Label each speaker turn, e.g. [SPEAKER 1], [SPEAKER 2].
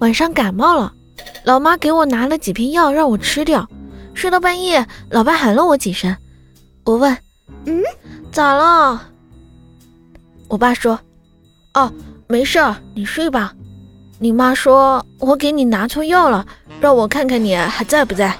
[SPEAKER 1] 晚上感冒了。老妈给我拿了几片药让我吃掉。睡到半夜老爸喊了我几声。我问嗯？咋了？我爸说哦没事你睡吧。你妈说我给你拿错药了让我看看你还在不在。